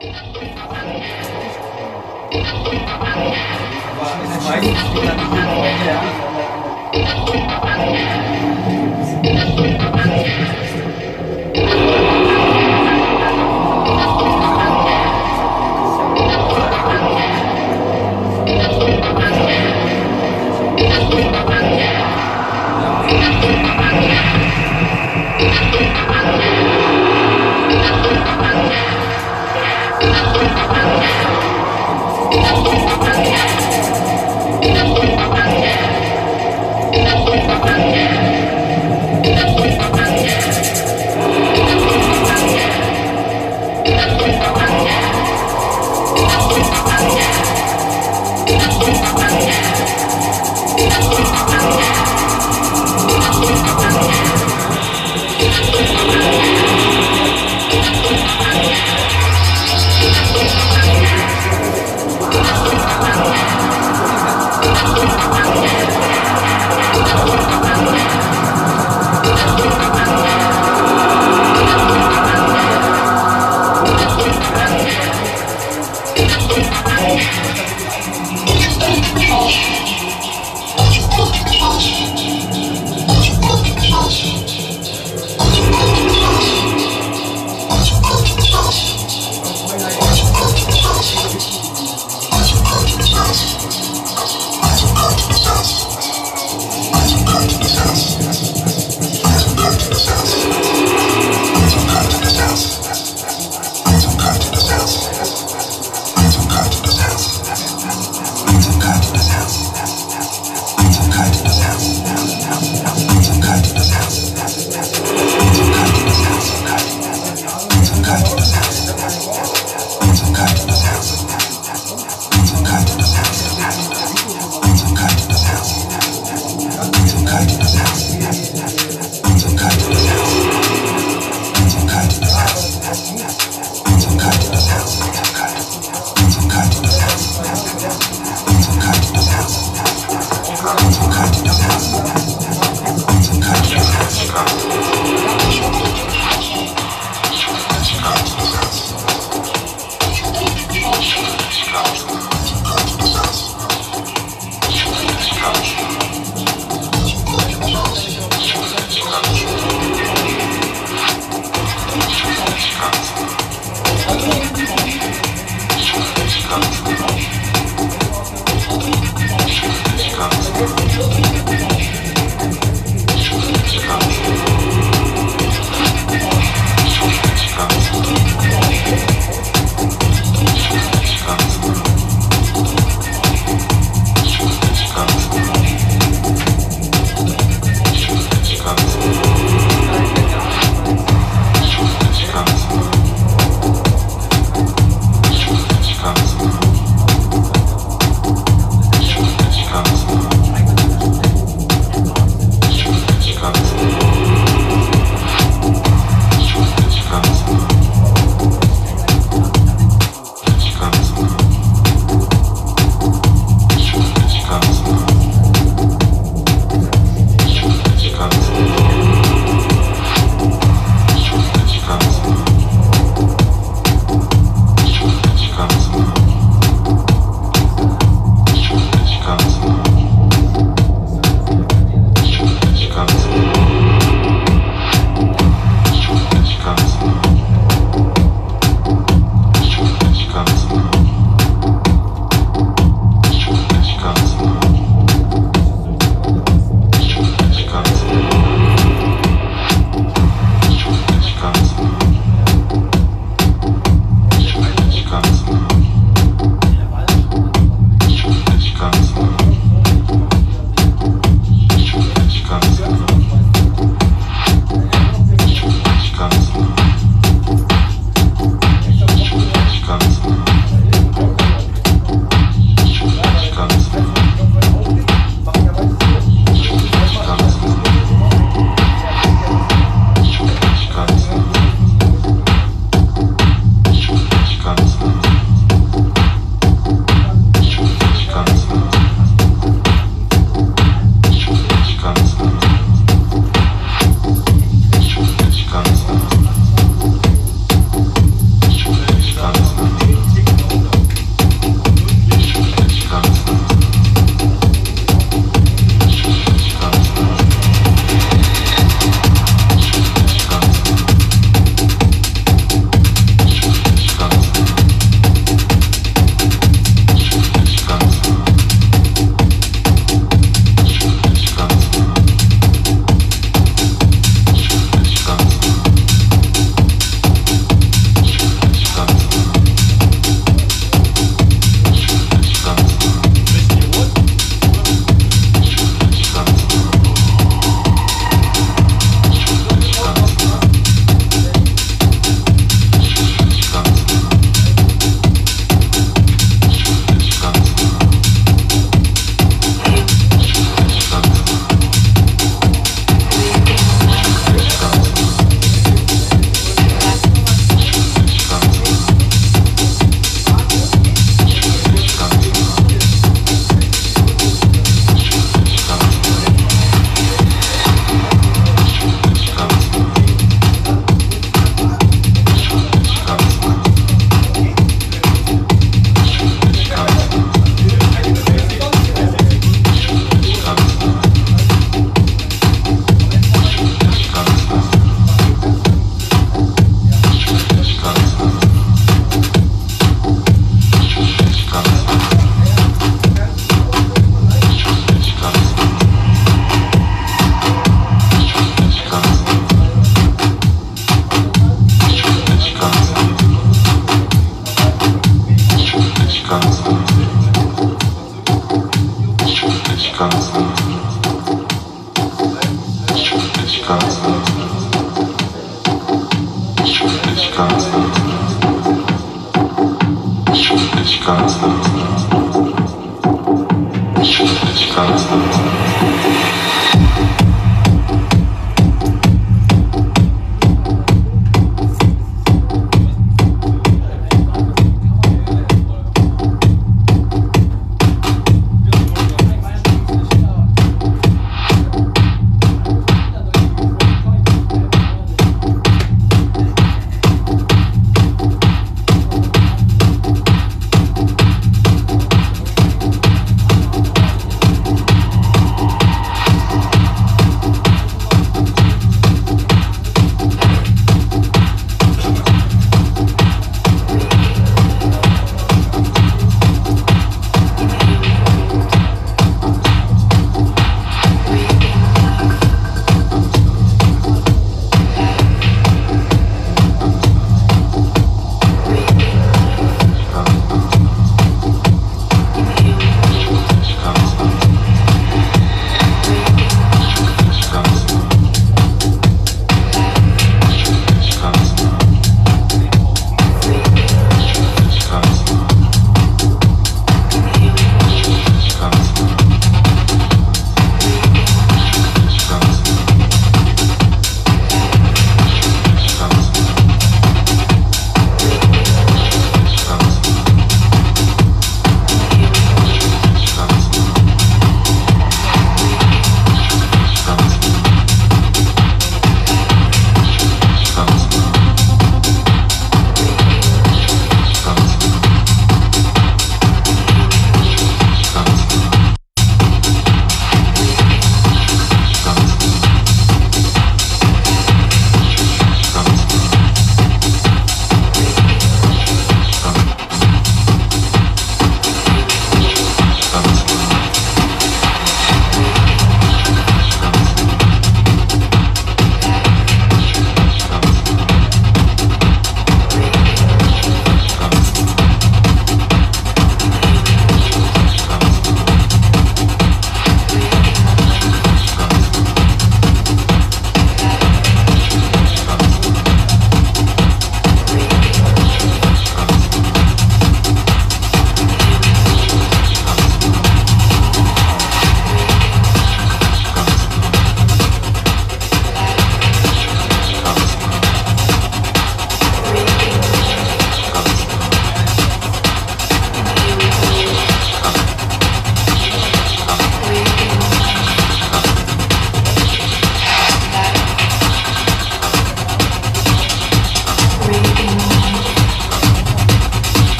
Mais Thank you.